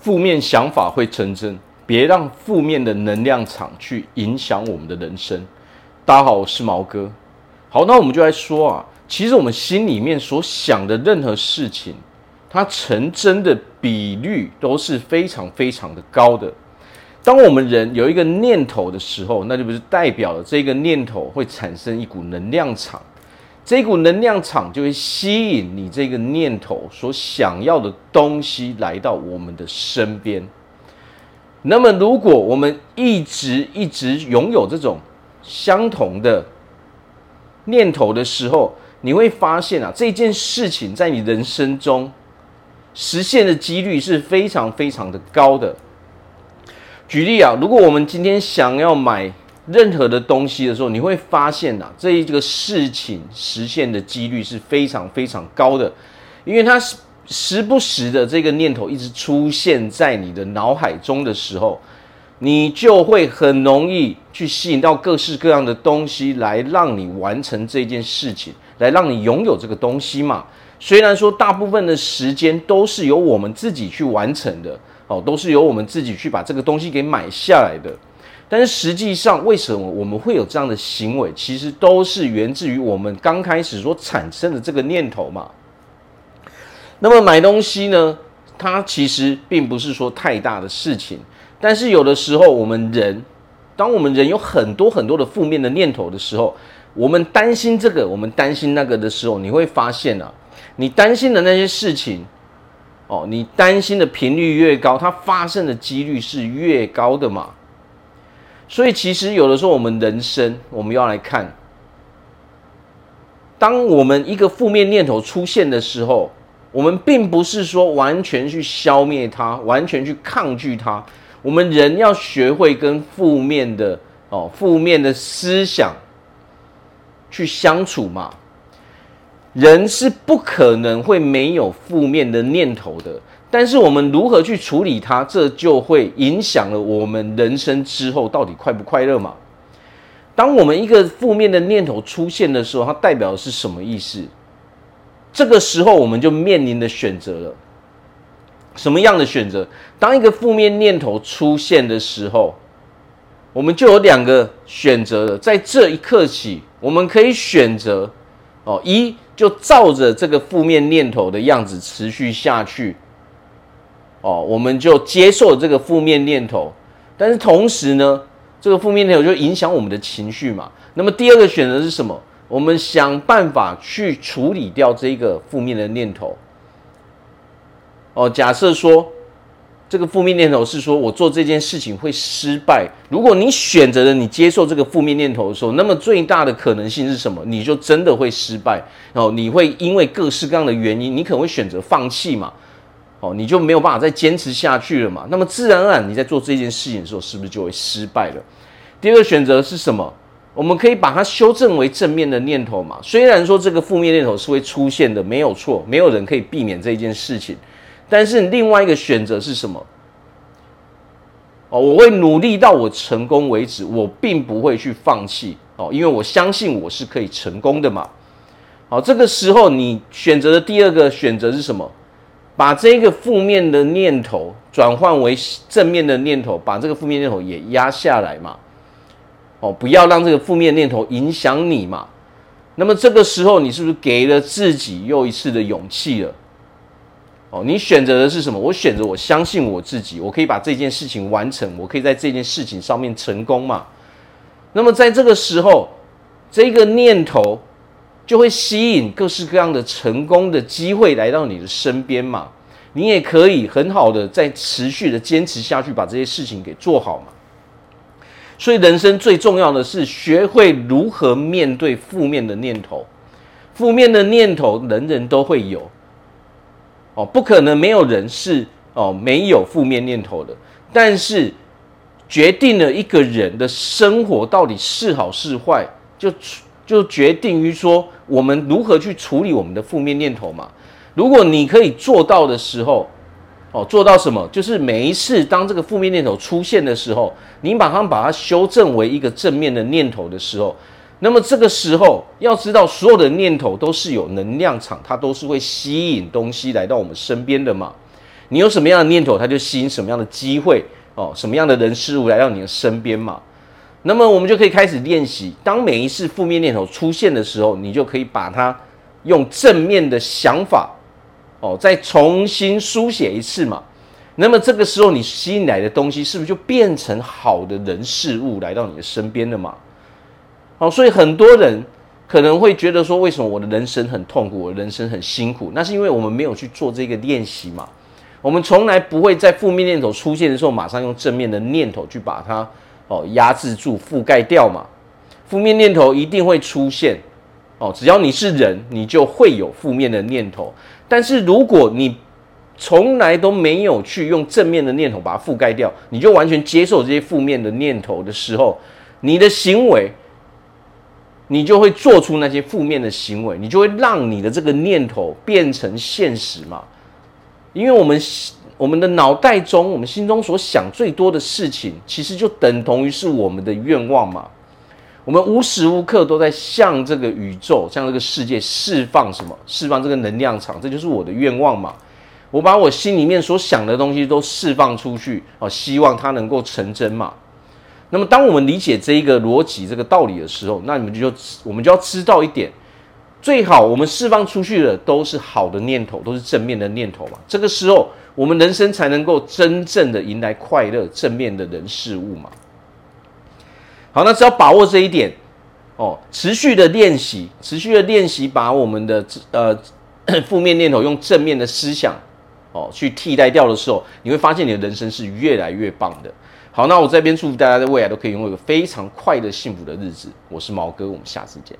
负面想法会成真，别让负面的能量场去影响我们的人生。大家好，我是毛哥。好，那我们就来说啊，其实我们心里面所想的任何事情，它成真的比率都是非常非常的高的。当我们人有一个念头的时候，那就不是代表了这个念头会产生一股能量场。这股能量场就会吸引你这个念头所想要的东西来到我们的身边。那么，如果我们一直一直拥有这种相同的念头的时候，你会发现啊，这件事情在你人生中实现的几率是非常非常的高的。举例啊，如果我们今天想要买任何的东西的时候，你会发现呐、啊，这一个事情实现的几率是非常非常高的，因为它时时不时的这个念头一直出现在你的脑海中的时候，你就会很容易去吸引到各式各样的东西来让你完成这件事情，来让你拥有这个东西嘛。虽然说大部分的时间都是由我们自己去完成的，哦，都是由我们自己去把这个东西给买下来的。但是实际上，为什么我们会有这样的行为？其实都是源自于我们刚开始所产生的这个念头嘛。那么买东西呢，它其实并不是说太大的事情。但是有的时候，我们人，当我们人有很多很多的负面的念头的时候，我们担心这个，我们担心那个的时候，你会发现啊，你担心的那些事情，哦，你担心的频率越高，它发生的几率是越高的嘛。所以，其实有的时候，我们人生我们要来看，当我们一个负面念头出现的时候，我们并不是说完全去消灭它，完全去抗拒它。我们人要学会跟负面的哦，负面的思想去相处嘛。人是不可能会没有负面的念头的。但是我们如何去处理它，这就会影响了我们人生之后到底快不快乐嘛？当我们一个负面的念头出现的时候，它代表的是什么意思？这个时候我们就面临的选择了。什么样的选择？当一个负面念头出现的时候，我们就有两个选择了。在这一刻起，我们可以选择哦，一就照着这个负面念头的样子持续下去。哦，我们就接受这个负面念头，但是同时呢，这个负面念头就影响我们的情绪嘛。那么第二个选择是什么？我们想办法去处理掉这个负面的念头。哦，假设说这个负面念头是说我做这件事情会失败。如果你选择了你接受这个负面念头的时候，那么最大的可能性是什么？你就真的会失败。哦，你会因为各式各样的原因，你可能会选择放弃嘛。哦，你就没有办法再坚持下去了嘛？那么自然而然，你在做这件事情的时候，是不是就会失败了？第二个选择是什么？我们可以把它修正为正面的念头嘛？虽然说这个负面念头是会出现的，没有错，没有人可以避免这件事情。但是另外一个选择是什么？哦，我会努力到我成功为止，我并不会去放弃哦，因为我相信我是可以成功的嘛。好，这个时候你选择的第二个选择是什么？把这个负面的念头转换为正面的念头，把这个负面念头也压下来嘛。哦，不要让这个负面念头影响你嘛。那么这个时候，你是不是给了自己又一次的勇气了？哦，你选择的是什么？我选择我相信我自己，我可以把这件事情完成，我可以在这件事情上面成功嘛。那么在这个时候，这个念头。就会吸引各式各样的成功的机会来到你的身边嘛，你也可以很好的再持续的坚持下去，把这些事情给做好嘛。所以人生最重要的是学会如何面对负面的念头，负面的念头人人都会有，哦，不可能没有人是哦没有负面念头的，但是决定了一个人的生活到底是好是坏，就。就决定于说，我们如何去处理我们的负面念头嘛。如果你可以做到的时候，哦，做到什么？就是每一次当这个负面念头出现的时候，你马上把它修正为一个正面的念头的时候，那么这个时候要知道，所有的念头都是有能量场，它都是会吸引东西来到我们身边的嘛。你有什么样的念头，它就吸引什么样的机会哦，什么样的人事物来到你的身边嘛。那么我们就可以开始练习，当每一次负面念头出现的时候，你就可以把它用正面的想法哦，再重新书写一次嘛。那么这个时候你吸引来的东西，是不是就变成好的人事物来到你的身边了嘛？哦，所以很多人可能会觉得说，为什么我的人生很痛苦，我的人生很辛苦？那是因为我们没有去做这个练习嘛。我们从来不会在负面念头出现的时候，马上用正面的念头去把它。哦，压制住、覆盖掉嘛，负面念头一定会出现。哦，只要你是人，你就会有负面的念头。但是如果你从来都没有去用正面的念头把它覆盖掉，你就完全接受这些负面的念头的时候，你的行为，你就会做出那些负面的行为，你就会让你的这个念头变成现实嘛。因为我们。我们的脑袋中，我们心中所想最多的事情，其实就等同于是我们的愿望嘛。我们无时无刻都在向这个宇宙、向这个世界释放什么？释放这个能量场，这就是我的愿望嘛。我把我心里面所想的东西都释放出去，哦，希望它能够成真嘛。那么，当我们理解这一个逻辑、这个道理的时候，那你们就我们就要知道一点。最好我们释放出去的都是好的念头，都是正面的念头嘛。这个时候，我们人生才能够真正的迎来快乐、正面的人事物嘛。好，那只要把握这一点哦，持续的练习，持续的练习，把我们的呃 负面念头用正面的思想哦去替代掉的时候，你会发现你的人生是越来越棒的。好，那我这边祝福大家在未来都可以拥有一个非常快乐、幸福的日子。我是毛哥，我们下次见。